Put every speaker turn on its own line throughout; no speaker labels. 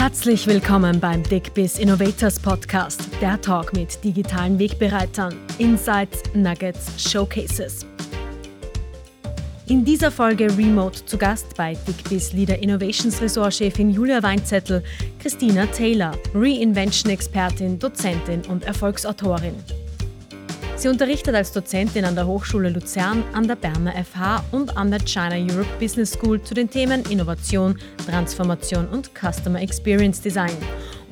Herzlich willkommen beim DickBiz Innovators Podcast, der Talk mit digitalen Wegbereitern, Insights, Nuggets, Showcases. In dieser Folge Remote zu Gast bei DickBiz Leader Innovations Ressortchefin Julia Weinzettel, Christina Taylor, Reinvention-Expertin, Dozentin und Erfolgsautorin. Sie unterrichtet als Dozentin an der Hochschule Luzern, an der Berner FH und an der China Europe Business School zu den Themen Innovation, Transformation und Customer Experience Design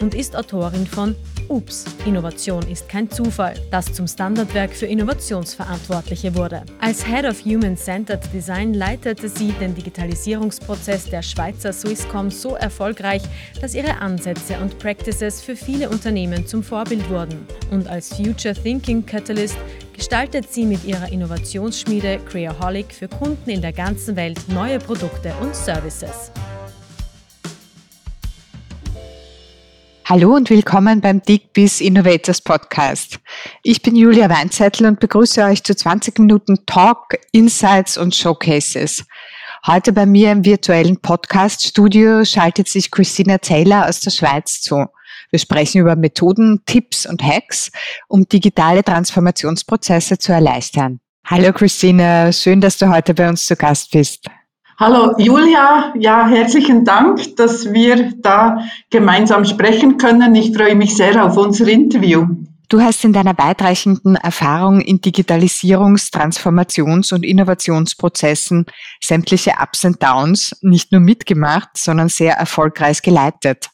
und ist Autorin von Ups, Innovation ist kein Zufall, das zum Standardwerk für Innovationsverantwortliche wurde. Als Head of Human-Centered Design leitete sie den Digitalisierungsprozess der Schweizer Swisscom so erfolgreich, dass ihre Ansätze und Practices für viele Unternehmen zum Vorbild wurden. Und als Future Thinking Catalyst gestaltet sie mit ihrer Innovationsschmiede Creaholic für Kunden in der ganzen Welt neue Produkte und Services.
Hallo und willkommen beim DigBiz Innovators Podcast. Ich bin Julia Weinzettel und begrüße euch zu 20 Minuten Talk, Insights und Showcases. Heute bei mir im virtuellen Podcast-Studio schaltet sich Christina Taylor aus der Schweiz zu. Wir sprechen über Methoden, Tipps und Hacks, um digitale Transformationsprozesse zu erleichtern. Hallo Christina, schön, dass du heute bei uns zu Gast bist.
Hallo Julia, ja, herzlichen Dank, dass wir da gemeinsam sprechen können. Ich freue mich sehr auf unser Interview.
Du hast in deiner weitreichenden Erfahrung in Digitalisierungs-, Transformations- und Innovationsprozessen sämtliche Ups und Downs nicht nur mitgemacht, sondern sehr erfolgreich geleitet.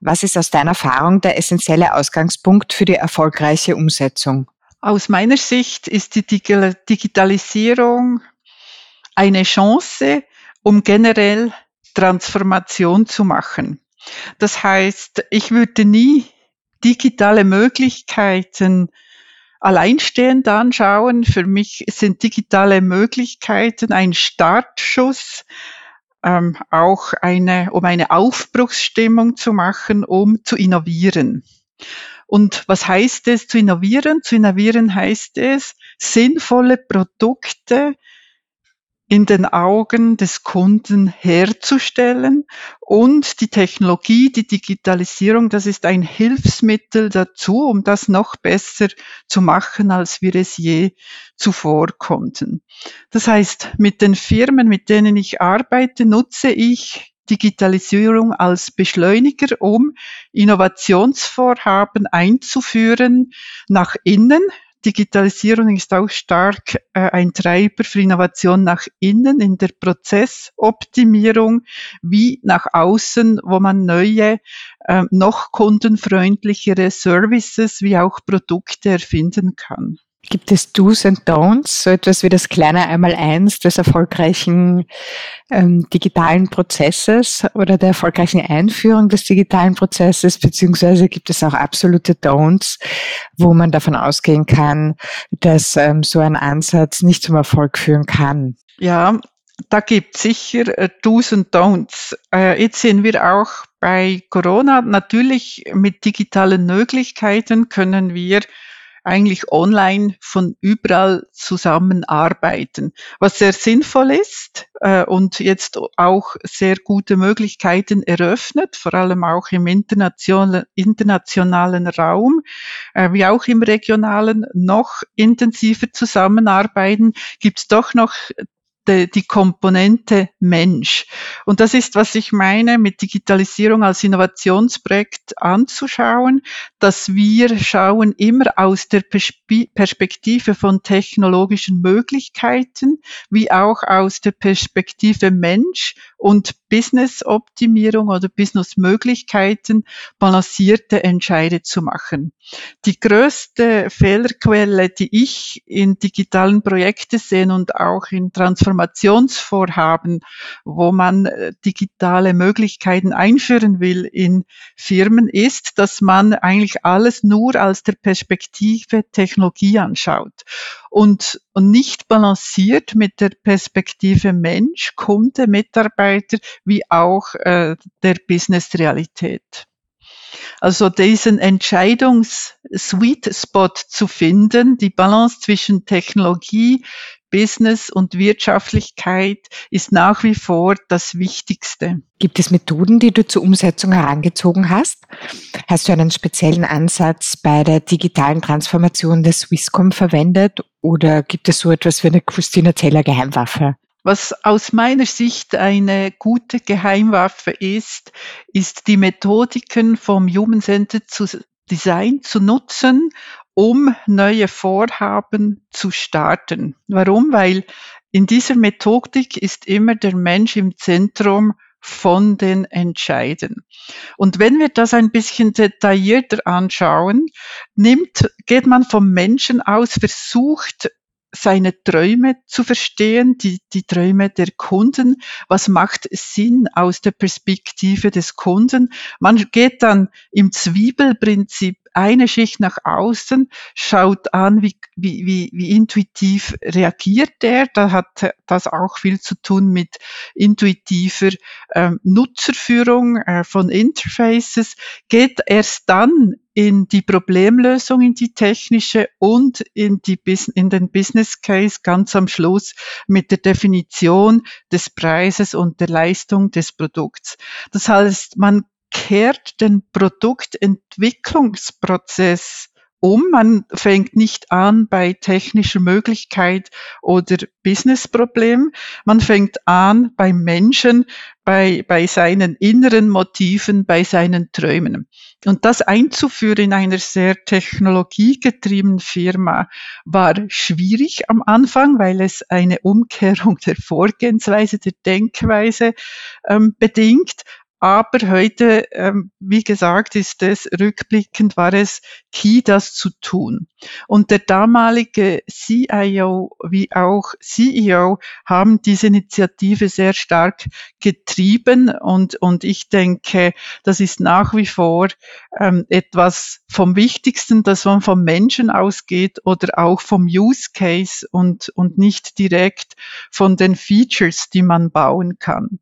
Was ist aus deiner Erfahrung der essentielle Ausgangspunkt für die erfolgreiche Umsetzung?
Aus meiner Sicht ist die Digitalisierung eine Chance, um generell Transformation zu machen. Das heißt, ich würde nie digitale Möglichkeiten alleinstehend anschauen. Für mich sind digitale Möglichkeiten ein Startschuss, ähm, auch eine, um eine Aufbruchsstimmung zu machen, um zu innovieren. Und was heißt es zu innovieren? Zu innovieren heißt es, sinnvolle Produkte in den Augen des Kunden herzustellen. Und die Technologie, die Digitalisierung, das ist ein Hilfsmittel dazu, um das noch besser zu machen, als wir es je zuvor konnten. Das heißt, mit den Firmen, mit denen ich arbeite, nutze ich Digitalisierung als Beschleuniger, um Innovationsvorhaben einzuführen nach innen, Digitalisierung ist auch stark äh, ein Treiber für Innovation nach innen in der Prozessoptimierung wie nach außen, wo man neue, äh, noch kundenfreundlichere Services wie auch Produkte erfinden kann.
Gibt es Do's and Don'ts, so etwas wie das kleine Einmaleins des erfolgreichen ähm, digitalen Prozesses oder der erfolgreichen Einführung des digitalen Prozesses, beziehungsweise gibt es auch absolute Don'ts, wo man davon ausgehen kann, dass ähm, so ein Ansatz nicht zum Erfolg führen kann?
Ja, da gibt sicher äh, Do's und Don'ts. Äh, jetzt sehen wir auch bei Corona natürlich mit digitalen Möglichkeiten können wir eigentlich online von überall zusammenarbeiten, was sehr sinnvoll ist äh, und jetzt auch sehr gute Möglichkeiten eröffnet, vor allem auch im internationalen, internationalen Raum, äh, wie auch im regionalen, noch intensiver zusammenarbeiten, gibt es doch noch die, die Komponente Mensch. Und das ist, was ich meine, mit Digitalisierung als Innovationsprojekt anzuschauen, dass wir schauen immer aus der Perspektive von technologischen Möglichkeiten, wie auch aus der Perspektive Mensch und Business-Optimierung oder Business-Möglichkeiten balancierte Entscheide zu machen. Die größte Fehlerquelle, die ich in digitalen Projekten sehe und auch in Transformationsvorhaben, wo man äh, digitale Möglichkeiten einführen will in Firmen, ist, dass man eigentlich alles nur aus der Perspektive Technologie anschaut und, und nicht balanciert mit der Perspektive Mensch, Kunde, Mitarbeiter, wie auch äh, der Business-Realität. Also diesen Entscheidungs-Sweet Spot zu finden, die Balance zwischen Technologie, Business und Wirtschaftlichkeit ist nach wie vor das Wichtigste.
Gibt es Methoden, die du zur Umsetzung herangezogen hast? Hast du einen speziellen Ansatz bei der digitalen Transformation der Swisscom verwendet oder gibt es so etwas wie eine Christina Taylor Geheimwaffe?
Was aus meiner Sicht eine gute Geheimwaffe ist, ist die Methodiken vom Human Centered Design zu nutzen, um neue Vorhaben zu starten. Warum? Weil in dieser Methodik ist immer der Mensch im Zentrum von den Entscheiden. Und wenn wir das ein bisschen detaillierter anschauen, nimmt, geht man vom Menschen aus, versucht seine Träume zu verstehen, die, die Träume der Kunden. Was macht Sinn aus der Perspektive des Kunden? Man geht dann im Zwiebelprinzip eine Schicht nach außen, schaut an, wie, wie, wie, wie intuitiv reagiert er. Da hat das auch viel zu tun mit intuitiver ähm, Nutzerführung äh, von Interfaces, geht erst dann in die Problemlösung, in die technische und in, die, in den Business Case ganz am Schluss mit der Definition des Preises und der Leistung des Produkts. Das heißt, man kehrt den Produktentwicklungsprozess um. Man fängt nicht an bei technischer Möglichkeit oder Businessproblem. Man fängt an bei Menschen, bei, bei seinen inneren Motiven, bei seinen Träumen. Und das einzuführen in einer sehr technologiegetriebenen Firma war schwierig am Anfang, weil es eine Umkehrung der Vorgehensweise, der Denkweise ähm, bedingt. Aber heute, ähm, wie gesagt, ist es rückblickend war es key, das zu tun. Und der damalige CIO wie auch CEO haben diese Initiative sehr stark getrieben und, und ich denke, das ist nach wie vor ähm, etwas vom Wichtigsten, dass man vom Menschen ausgeht oder auch vom Use Case und, und nicht direkt von den Features, die man bauen kann.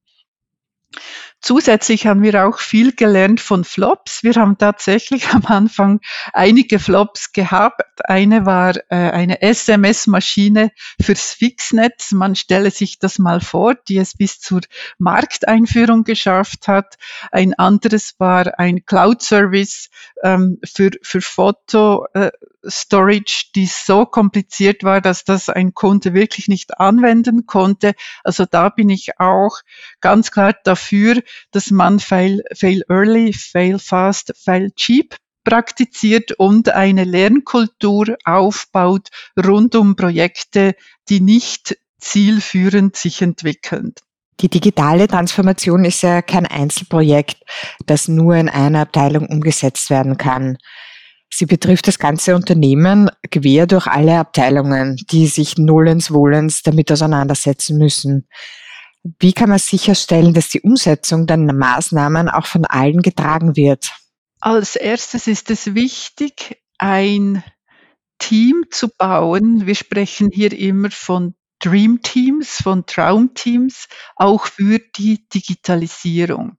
Zusätzlich haben wir auch viel gelernt von Flops. Wir haben tatsächlich am Anfang einige Flops gehabt. Eine war äh, eine SMS-Maschine fürs Fixnetz. Man stelle sich das mal vor, die es bis zur Markteinführung geschafft hat. Ein anderes war ein Cloud-Service ähm, für, für Foto. Äh, Storage, die so kompliziert war, dass das ein Kunde wirklich nicht anwenden konnte. Also da bin ich auch ganz klar dafür, dass man fail, fail early, fail fast, fail cheap praktiziert und eine Lernkultur aufbaut rund um Projekte, die nicht zielführend sich entwickeln.
Die digitale Transformation ist ja kein Einzelprojekt, das nur in einer Abteilung umgesetzt werden kann. Sie betrifft das ganze Unternehmen quer durch alle Abteilungen, die sich nullens wohlens damit auseinandersetzen müssen. Wie kann man sicherstellen, dass die Umsetzung der Maßnahmen auch von allen getragen wird?
Als erstes ist es wichtig, ein Team zu bauen. Wir sprechen hier immer von Dream Teams, von Traumteams, auch für die Digitalisierung.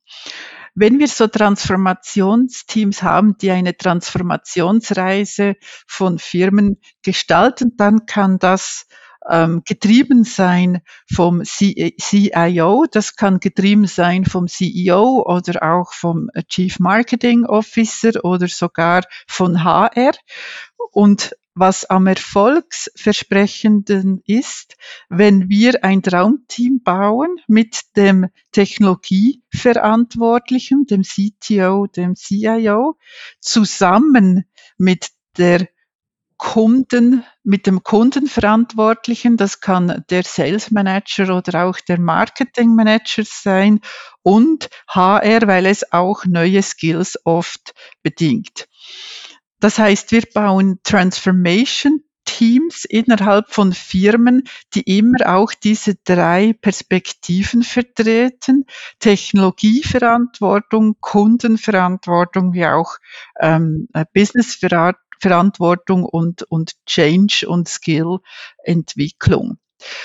Wenn wir so Transformationsteams haben, die eine Transformationsreise von Firmen gestalten, dann kann das ähm, getrieben sein vom CIO, das kann getrieben sein vom CEO oder auch vom Chief Marketing Officer oder sogar von HR. Und was am erfolgsversprechenden ist, wenn wir ein Traumteam bauen mit dem Technologieverantwortlichen, dem CTO, dem CIO, zusammen mit der Kunden, mit dem Kundenverantwortlichen, das kann der Sales Manager oder auch der Marketing Manager sein und HR, weil es auch neue Skills oft bedingt. Das heißt, wir bauen Transformation Teams innerhalb von Firmen, die immer auch diese drei Perspektiven vertreten. Technologieverantwortung, Kundenverantwortung, wie auch ähm, Businessverantwortung Verantwortung und, und Change und Skill Entwicklung.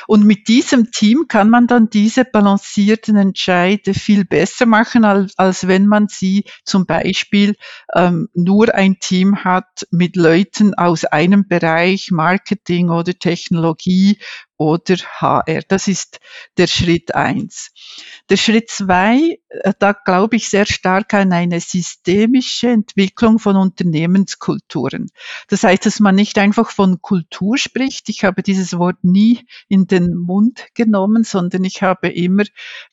Und mit diesem Team kann man dann diese balancierten Entscheide viel besser machen, als, als wenn man sie zum Beispiel ähm, nur ein Team hat mit Leuten aus einem Bereich, Marketing oder Technologie oder HR. Das ist der Schritt eins. Der Schritt zwei, äh, da glaube ich sehr stark an eine systemische Entwicklung von Unternehmenskulturen. Das heißt, dass man nicht einfach von Kultur spricht. Ich habe dieses Wort nie in den Mund genommen, sondern ich habe immer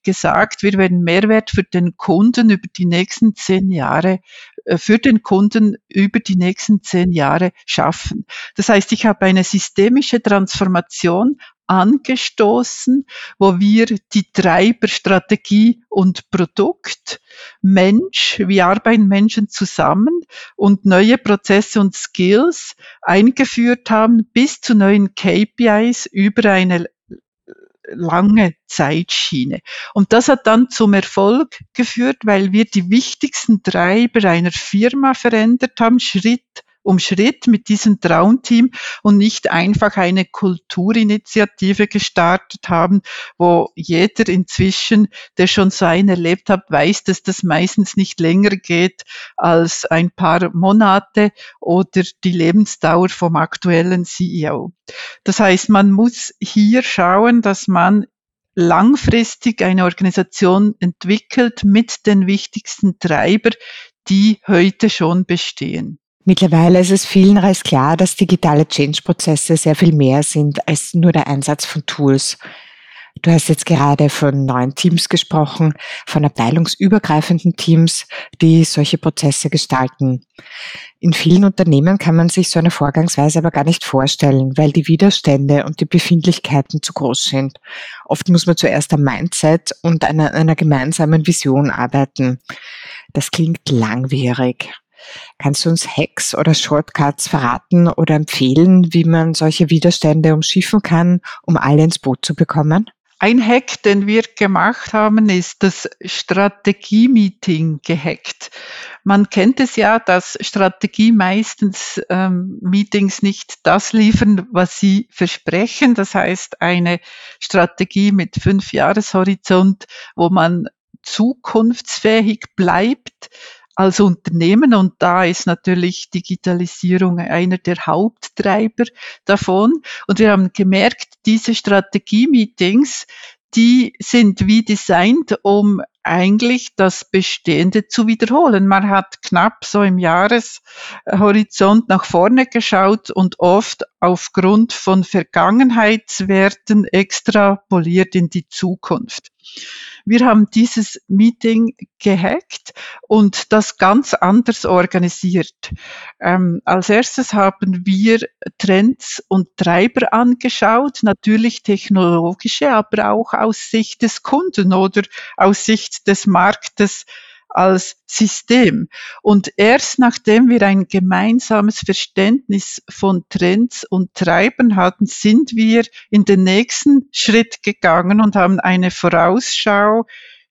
gesagt, wir werden Mehrwert für den Kunden über die nächsten zehn Jahre, äh, für den Kunden über die nächsten zehn Jahre schaffen. Das heißt, ich habe eine systemische Transformation angestoßen, wo wir die Treiber Strategie und Produkt, Mensch, wie arbeiten Menschen zusammen und neue Prozesse und Skills eingeführt haben bis zu neuen KPIs über eine lange Zeitschiene. Und das hat dann zum Erfolg geführt, weil wir die wichtigsten Treiber einer Firma verändert haben, Schritt um Schritt mit diesem Traumteam und nicht einfach eine Kulturinitiative gestartet haben, wo jeder inzwischen, der schon so einen erlebt hat, weiß, dass das meistens nicht länger geht als ein paar Monate oder die Lebensdauer vom aktuellen CEO. Das heißt, man muss hier schauen, dass man langfristig eine Organisation entwickelt mit den wichtigsten Treiber, die heute schon bestehen.
Mittlerweile ist es vielen als klar, dass digitale Change-Prozesse sehr viel mehr sind als nur der Einsatz von Tools. Du hast jetzt gerade von neuen Teams gesprochen, von abteilungsübergreifenden Teams, die solche Prozesse gestalten. In vielen Unternehmen kann man sich so eine Vorgangsweise aber gar nicht vorstellen, weil die Widerstände und die Befindlichkeiten zu groß sind. Oft muss man zuerst am Mindset und einer, einer gemeinsamen Vision arbeiten. Das klingt langwierig. Kannst du uns Hacks oder Shortcuts verraten oder empfehlen, wie man solche Widerstände umschiffen kann, um alle ins Boot zu bekommen?
Ein Hack, den wir gemacht haben, ist das Strategie-Meeting gehackt. Man kennt es ja, dass Strategie meistens ähm, Meetings nicht das liefern, was sie versprechen. Das heißt, eine Strategie mit fünf Jahreshorizont, wo man zukunftsfähig bleibt, als Unternehmen und da ist natürlich Digitalisierung einer der Haupttreiber davon. Und wir haben gemerkt, diese Strategie-Meetings, die sind wie designt, um eigentlich das Bestehende zu wiederholen. Man hat knapp so im Jahreshorizont nach vorne geschaut und oft aufgrund von Vergangenheitswerten extrapoliert in die Zukunft. Wir haben dieses Meeting gehackt und das ganz anders organisiert. Ähm, als erstes haben wir Trends und Treiber angeschaut, natürlich technologische, aber auch aus Sicht des Kunden oder aus Sicht des Marktes als System. Und erst nachdem wir ein gemeinsames Verständnis von Trends und Treibern hatten, sind wir in den nächsten Schritt gegangen und haben eine Vorausschau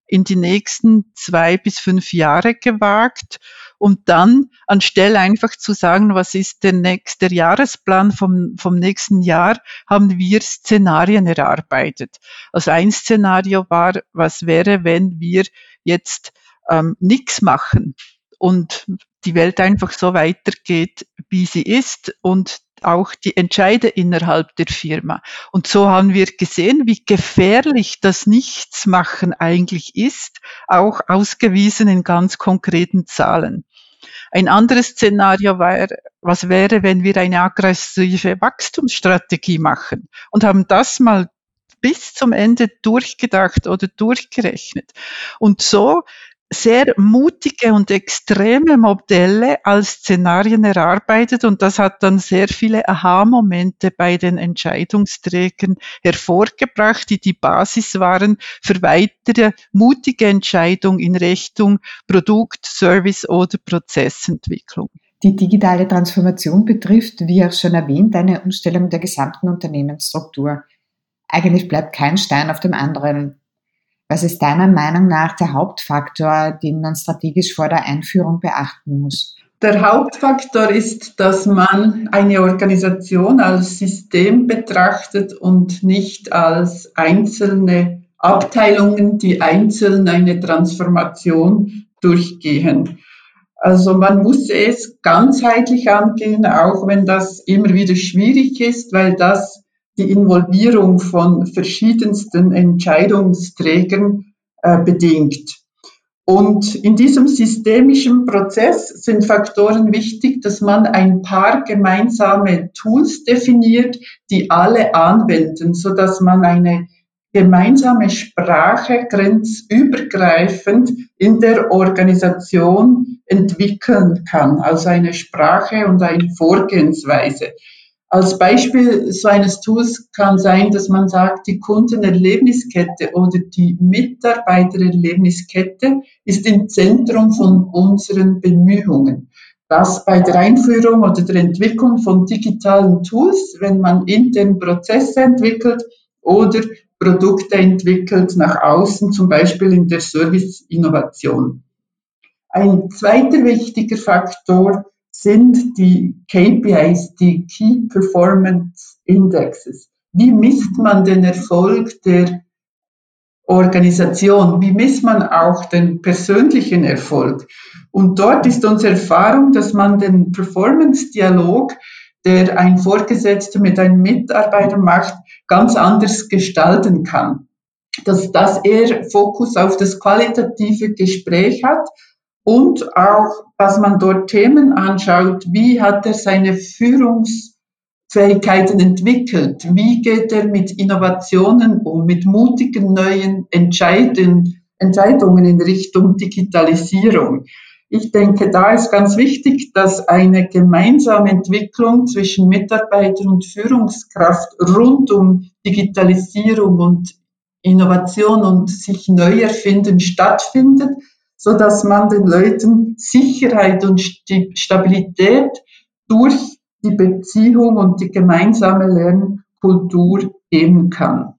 in die nächsten zwei bis fünf Jahre gewagt, um dann anstelle einfach zu sagen, was ist der nächste Jahresplan vom, vom nächsten Jahr, haben wir Szenarien erarbeitet. Also ein Szenario war, was wäre, wenn wir jetzt ähm, nichts machen und die Welt einfach so weitergeht, wie sie ist und auch die Entscheider innerhalb der Firma. Und so haben wir gesehen, wie gefährlich das Nichtsmachen eigentlich ist, auch ausgewiesen in ganz konkreten Zahlen. Ein anderes Szenario war, was wäre, wenn wir eine aggressive Wachstumsstrategie machen und haben das mal bis zum Ende durchgedacht oder durchgerechnet. Und so sehr mutige und extreme Modelle als Szenarien erarbeitet und das hat dann sehr viele Aha-Momente bei den Entscheidungsträgern hervorgebracht, die die Basis waren für weitere mutige Entscheidungen in Richtung Produkt, Service oder Prozessentwicklung.
Die digitale Transformation betrifft, wie auch schon erwähnt, eine Umstellung der gesamten Unternehmensstruktur. Eigentlich bleibt kein Stein auf dem anderen. Was ist deiner Meinung nach der Hauptfaktor, den man strategisch vor der Einführung beachten muss?
Der Hauptfaktor ist, dass man eine Organisation als System betrachtet und nicht als einzelne Abteilungen, die einzeln eine Transformation durchgehen. Also man muss es ganzheitlich angehen, auch wenn das immer wieder schwierig ist, weil das
die Involvierung von verschiedensten Entscheidungsträgern äh, bedingt. Und in diesem systemischen Prozess sind Faktoren wichtig, dass man ein paar gemeinsame Tools definiert, die alle anwenden, so dass man eine gemeinsame Sprache grenzübergreifend in der Organisation entwickeln kann, also eine Sprache und eine Vorgehensweise. Als Beispiel so eines Tools kann sein, dass man sagt, die Kundenerlebniskette oder die Mitarbeitererlebniskette ist im Zentrum von unseren Bemühungen. Das bei der Einführung oder der Entwicklung von digitalen Tools, wenn man intern Prozesse entwickelt oder Produkte entwickelt nach außen, zum Beispiel in der Service-Innovation. Ein zweiter wichtiger Faktor sind die KPIs, die Key Performance Indexes. Wie misst man den Erfolg der Organisation? Wie misst man auch den persönlichen Erfolg? Und dort ist unsere Erfahrung, dass man den Performance-Dialog, der ein Vorgesetzter mit einem Mitarbeiter macht, ganz anders gestalten kann. Dass das eher Fokus auf das qualitative Gespräch hat und auch, dass man dort Themen anschaut, wie hat er seine Führungsfähigkeiten entwickelt, wie geht er mit Innovationen um, mit mutigen neuen Entscheiden, Entscheidungen in Richtung Digitalisierung. Ich denke, da ist ganz wichtig, dass eine gemeinsame Entwicklung zwischen Mitarbeiter und Führungskraft rund um Digitalisierung und Innovation und sich neu erfinden stattfindet so dass man den Leuten Sicherheit und Stabilität durch die Beziehung und die gemeinsame Lernkultur geben kann.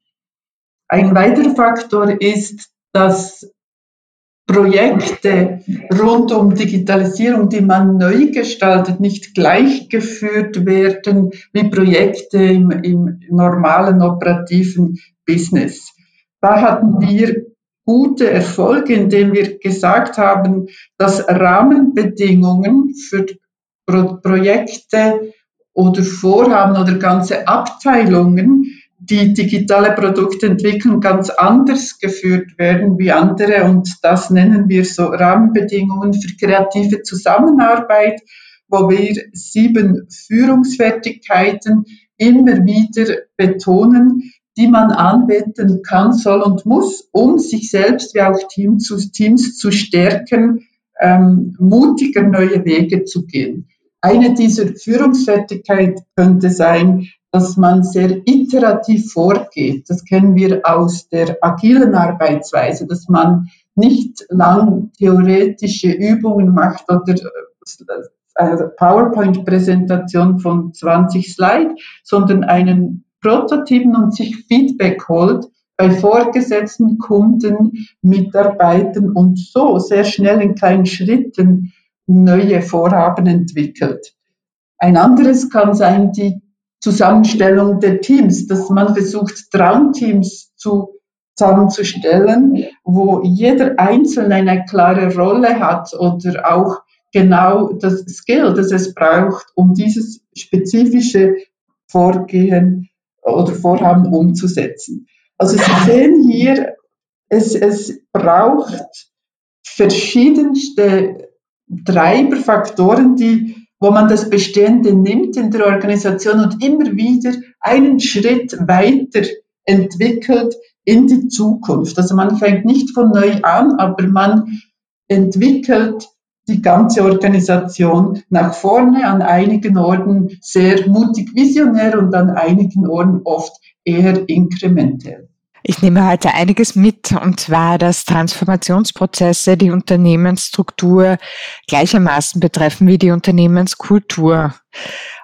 Ein weiterer Faktor ist, dass Projekte rund um Digitalisierung, die man neu gestaltet, nicht gleichgeführt werden wie Projekte im, im normalen operativen Business. Da hatten wir gute Erfolge, indem wir gesagt haben, dass Rahmenbedingungen für Pro Projekte oder Vorhaben oder ganze Abteilungen, die digitale Produkte entwickeln, ganz anders geführt werden wie andere. Und das nennen wir so Rahmenbedingungen für kreative Zusammenarbeit, wo wir sieben Führungsfertigkeiten immer wieder betonen, die man anwenden kann, soll und muss, um sich selbst wie auch Team zu, Teams zu stärken, ähm, mutiger neue Wege zu gehen. Eine dieser Führungsfertigkeit könnte sein, dass man sehr iterativ vorgeht. Das kennen wir aus der agilen Arbeitsweise, dass man nicht lang theoretische Übungen macht oder eine PowerPoint-Präsentation von 20 Slides, sondern einen Prototypen und sich Feedback holt bei vorgesetzten Kunden, Mitarbeitern und so sehr schnell in kleinen Schritten neue Vorhaben entwickelt. Ein anderes kann sein die Zusammenstellung der Teams, dass man versucht, Traumteams zu, zusammenzustellen, wo jeder Einzelne eine klare Rolle hat oder auch genau das Skill, das es braucht, um dieses spezifische Vorgehen oder Vorhaben umzusetzen. Also Sie sehen hier, es, es braucht verschiedenste Treiberfaktoren, die, wo man das Bestehende nimmt in der Organisation und immer wieder einen Schritt weiter entwickelt in die Zukunft. Also man fängt nicht von neu an, aber man entwickelt die ganze Organisation nach vorne, an einigen Orten sehr mutig visionär und an einigen Orten oft eher inkrementell.
Ich nehme heute einiges mit, und zwar, dass Transformationsprozesse die Unternehmensstruktur gleichermaßen betreffen wie die Unternehmenskultur.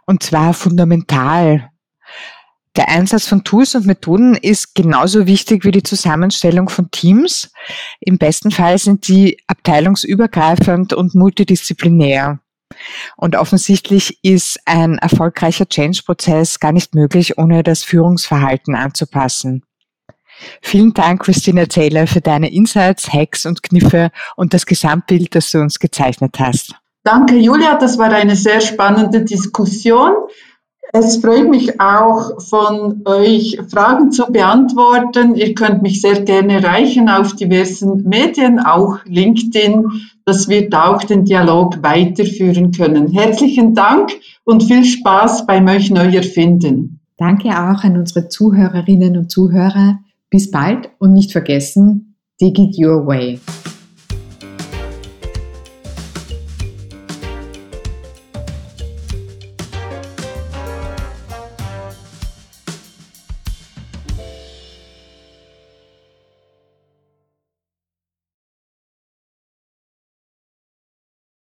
Und zwar fundamental. Der Einsatz von Tools und Methoden ist genauso wichtig wie die Zusammenstellung von Teams. Im besten Fall sind die abteilungsübergreifend und multidisziplinär. Und offensichtlich ist ein erfolgreicher Change-Prozess gar nicht möglich, ohne das Führungsverhalten anzupassen. Vielen Dank, Christina Taylor, für deine Insights, Hacks und Kniffe und das Gesamtbild, das du uns gezeichnet hast.
Danke, Julia. Das war eine sehr spannende Diskussion. Es freut mich auch, von euch Fragen zu beantworten. Ihr könnt mich sehr gerne erreichen auf diversen Medien, auch LinkedIn, dass wir da auch den Dialog weiterführen können. Herzlichen Dank und viel Spaß beim euch neu erfinden.
Danke auch an unsere Zuhörerinnen und Zuhörer. Bis bald und nicht vergessen, dig it your way.